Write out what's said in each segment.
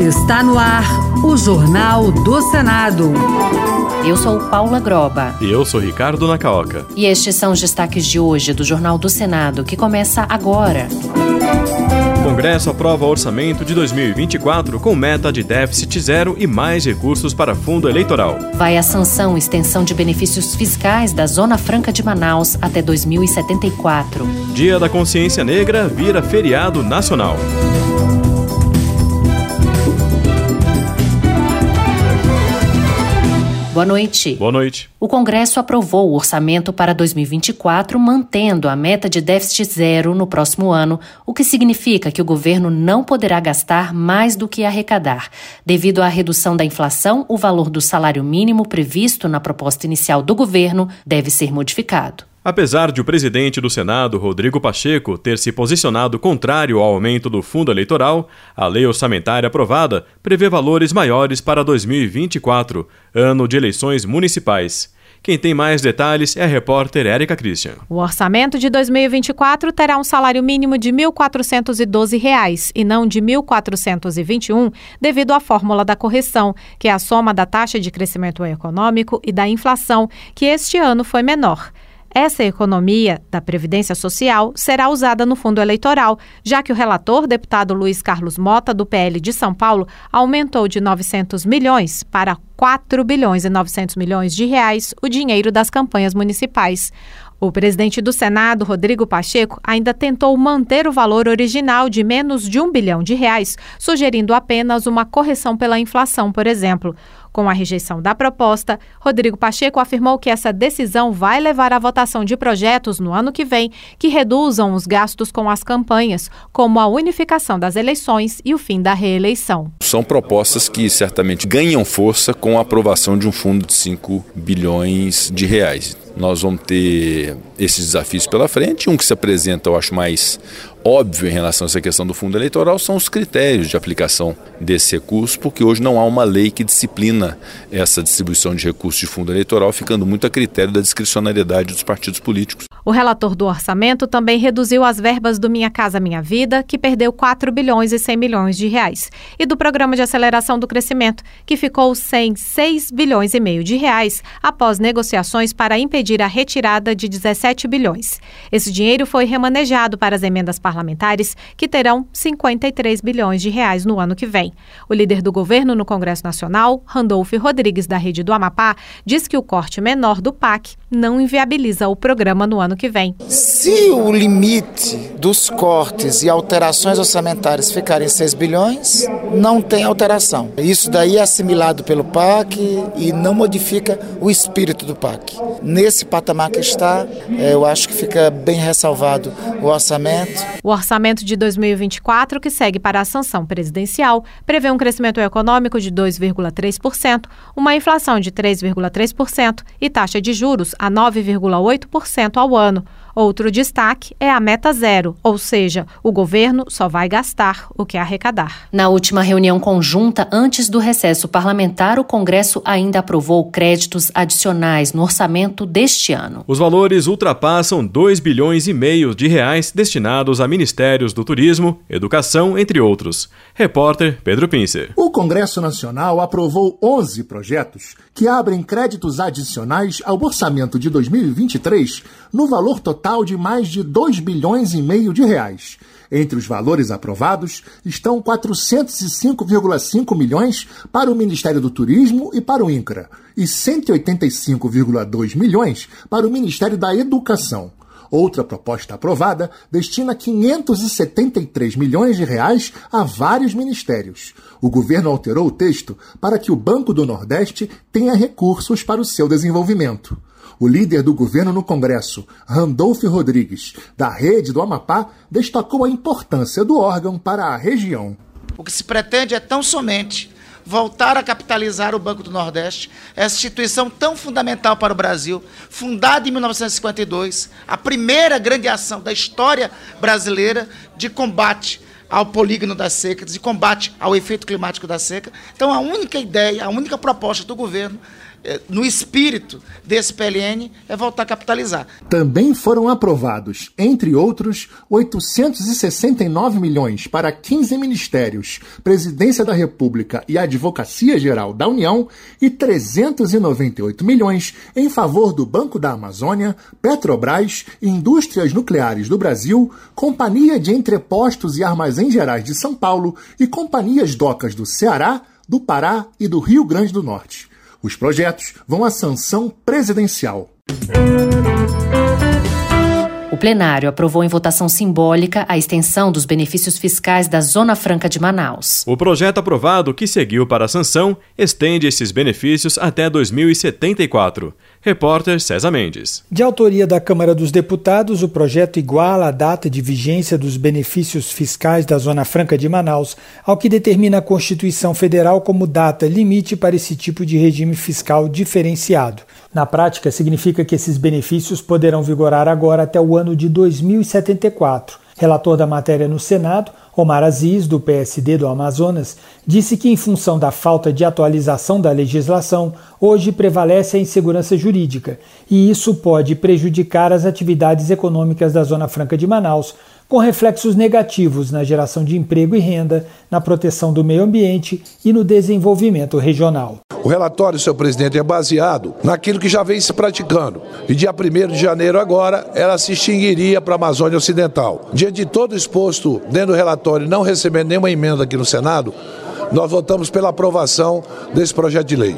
Está no ar o Jornal do Senado. Eu sou Paula Groba. E eu sou Ricardo Nacaoca. E estes são os destaques de hoje do Jornal do Senado, que começa agora. O Congresso aprova orçamento de 2024 com meta de déficit zero e mais recursos para fundo eleitoral. Vai a sanção extensão de benefícios fiscais da Zona Franca de Manaus até 2074. Dia da Consciência Negra vira feriado nacional. Boa noite. Boa noite. O Congresso aprovou o orçamento para 2024, mantendo a meta de déficit zero no próximo ano, o que significa que o governo não poderá gastar mais do que arrecadar. Devido à redução da inflação, o valor do salário mínimo previsto na proposta inicial do governo deve ser modificado. Apesar de o presidente do Senado, Rodrigo Pacheco, ter se posicionado contrário ao aumento do fundo eleitoral, a lei orçamentária aprovada prevê valores maiores para 2024, ano de eleições municipais. Quem tem mais detalhes é a repórter Érica Christian. O orçamento de 2024 terá um salário mínimo de R$ 1.412 e não de R$ 1.421, devido à fórmula da correção, que é a soma da taxa de crescimento econômico e da inflação, que este ano foi menor. Essa economia da Previdência Social será usada no fundo eleitoral, já que o relator, deputado Luiz Carlos Mota, do PL de São Paulo, aumentou de 900 milhões para 4 bilhões e 900 milhões de reais o dinheiro das campanhas municipais. O presidente do Senado, Rodrigo Pacheco, ainda tentou manter o valor original de menos de um bilhão de reais, sugerindo apenas uma correção pela inflação, por exemplo. Com a rejeição da proposta, Rodrigo Pacheco afirmou que essa decisão vai levar à votação de projetos no ano que vem que reduzam os gastos com as campanhas, como a unificação das eleições e o fim da reeleição. São propostas que certamente ganham força com a aprovação de um fundo de 5 bilhões de reais. Nós vamos ter esses desafios pela frente. Um que se apresenta, eu acho, mais óbvio em relação a essa questão do fundo eleitoral são os critérios de aplicação desse recurso, porque hoje não há uma lei que disciplina essa distribuição de recursos de fundo eleitoral, ficando muito a critério da discricionariedade dos partidos políticos. O relator do orçamento também reduziu as verbas do Minha Casa Minha Vida, que perdeu 4 bilhões e 100 milhões de reais, e do Programa de Aceleração do Crescimento, que ficou sem 6 bilhões e meio de reais após negociações para impedir a retirada de 17 bilhões. Esse dinheiro foi remanejado para as emendas parlamentares, que terão 53 bilhões de reais no ano que vem. O líder do governo no Congresso Nacional, Randolph Rodrigues, da Rede do Amapá, diz que o corte menor do PAC não inviabiliza o programa no ano ano que vem. Se o limite dos cortes e alterações orçamentárias ficarem 6 bilhões, não tem alteração. Isso daí é assimilado pelo PAC e não modifica o espírito do PAC. Nesse patamar que está, é, eu acho que fica bem ressalvado o orçamento. O orçamento de 2024, que segue para a sanção presidencial, prevê um crescimento econômico de 2,3%, uma inflação de 3,3% e taxa de juros a 9,8% ao ano ano. Outro destaque é a meta zero, ou seja, o governo só vai gastar o que arrecadar. Na última reunião conjunta antes do recesso parlamentar, o Congresso ainda aprovou créditos adicionais no orçamento deste ano. Os valores ultrapassam 2 bilhões e meio de reais destinados a ministérios do turismo, educação, entre outros. Repórter Pedro Pincer. O Congresso Nacional aprovou 11 projetos que abrem créditos adicionais ao orçamento de 2023 no valor total total de mais de 2 bilhões e meio de reais. Entre os valores aprovados estão 405,5 milhões para o Ministério do Turismo e para o INCRA e 185,2 milhões para o Ministério da Educação. Outra proposta aprovada destina 573 milhões de reais a vários ministérios. O governo alterou o texto para que o Banco do Nordeste tenha recursos para o seu desenvolvimento. O líder do governo no Congresso, Randolph Rodrigues, da Rede do Amapá, destacou a importância do órgão para a região. O que se pretende é tão somente voltar a capitalizar o Banco do Nordeste, essa instituição tão fundamental para o Brasil, fundada em 1952, a primeira grande ação da história brasileira de combate ao polígono das secas, de combate ao efeito climático da seca. Então, a única ideia, a única proposta do governo no espírito desse PLN, é voltar a capitalizar. Também foram aprovados, entre outros, 869 milhões para 15 ministérios, Presidência da República e Advocacia Geral da União e 398 milhões em favor do Banco da Amazônia, Petrobras, Indústrias Nucleares do Brasil, Companhia de Entrepostos e Armazéns Gerais de São Paulo e companhias docas do Ceará, do Pará e do Rio Grande do Norte. Os projetos vão à sanção presidencial. O plenário aprovou em votação simbólica a extensão dos benefícios fiscais da Zona Franca de Manaus. O projeto aprovado, que seguiu para a sanção, estende esses benefícios até 2074. Repórter César Mendes. De autoria da Câmara dos Deputados, o projeto iguala a data de vigência dos benefícios fiscais da Zona Franca de Manaus ao que determina a Constituição Federal como data limite para esse tipo de regime fiscal diferenciado. Na prática, significa que esses benefícios poderão vigorar agora até o ano de 2074. Relator da matéria no Senado, Omar Aziz, do PSD do Amazonas, disse que, em função da falta de atualização da legislação, hoje prevalece a insegurança jurídica e isso pode prejudicar as atividades econômicas da Zona Franca de Manaus, com reflexos negativos na geração de emprego e renda, na proteção do meio ambiente e no desenvolvimento regional. O relatório, senhor presidente, é baseado naquilo que já vem se praticando. E dia 1 de janeiro agora, ela se extinguiria para a Amazônia Ocidental. Diante de todo exposto dentro do relatório, não recebendo nenhuma emenda aqui no Senado, nós votamos pela aprovação desse projeto de lei.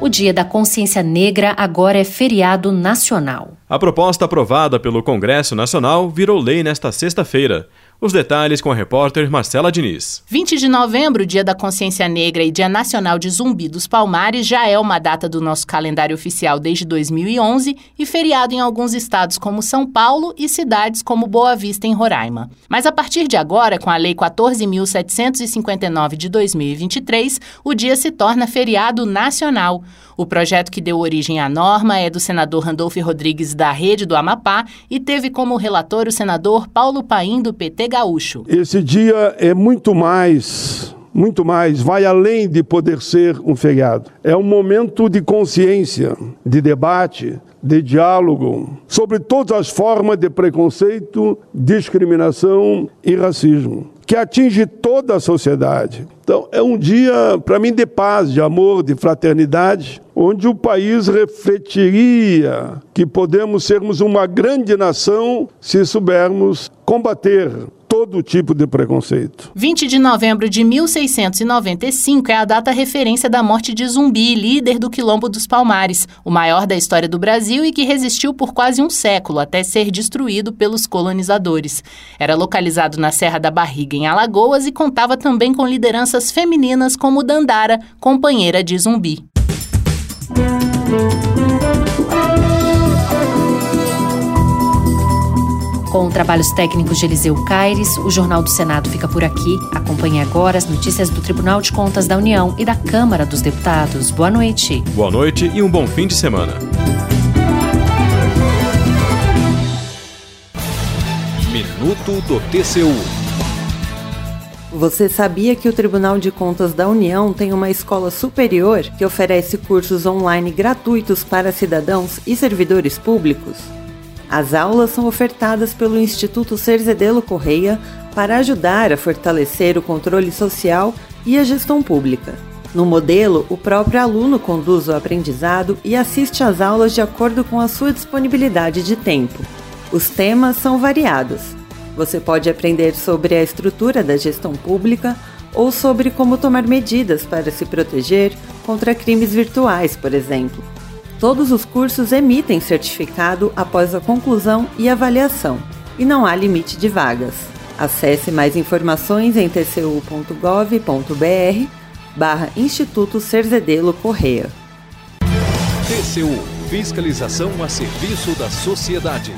O Dia da Consciência Negra agora é feriado nacional. A proposta aprovada pelo Congresso Nacional virou lei nesta sexta-feira. Os detalhes com a repórter Marcela Diniz. 20 de novembro, Dia da Consciência Negra e Dia Nacional de Zumbi dos Palmares, já é uma data do nosso calendário oficial desde 2011 e feriado em alguns estados como São Paulo e cidades como Boa Vista, em Roraima. Mas a partir de agora, com a Lei 14.759 de 2023, o dia se torna feriado nacional. O projeto que deu origem à norma é do senador Randolfo Rodrigues da Rede do Amapá e teve como relator o senador Paulo Paim do PT Gaúcho. Esse dia é muito mais muito mais, vai além de poder ser um feriado. É um momento de consciência, de debate, de diálogo sobre todas as formas de preconceito, discriminação e racismo que atinge toda a sociedade. Então, é um dia, para mim, de paz, de amor, de fraternidade, onde o país refletiria que podemos sermos uma grande nação se soubermos combater todo tipo de preconceito. 20 de novembro de 1695 é a data referência da morte de Zumbi, líder do Quilombo dos Palmares, o maior da história do Brasil e que resistiu por quase um século até ser destruído pelos colonizadores. Era localizado na Serra da Barriga, em Alagoas, e contava também com lideranças femininas como Dandara, companheira de Zumbi. Com trabalhos técnicos de Eliseu Caires, o Jornal do Senado fica por aqui. Acompanhe agora as notícias do Tribunal de Contas da União e da Câmara dos Deputados. Boa noite. Boa noite e um bom fim de semana. Minuto do TCU. Você sabia que o Tribunal de Contas da União tem uma escola superior que oferece cursos online gratuitos para cidadãos e servidores públicos? As aulas são ofertadas pelo Instituto Cerzedelo Correia para ajudar a fortalecer o controle social e a gestão pública. No modelo, o próprio aluno conduz o aprendizado e assiste às aulas de acordo com a sua disponibilidade de tempo. Os temas são variados. Você pode aprender sobre a estrutura da gestão pública ou sobre como tomar medidas para se proteger contra crimes virtuais, por exemplo. Todos os cursos emitem certificado após a conclusão e avaliação, e não há limite de vagas. Acesse mais informações em tcu.gov.br barra Instituto Cerzedelo Correia. TCU Fiscalização a serviço da sociedade.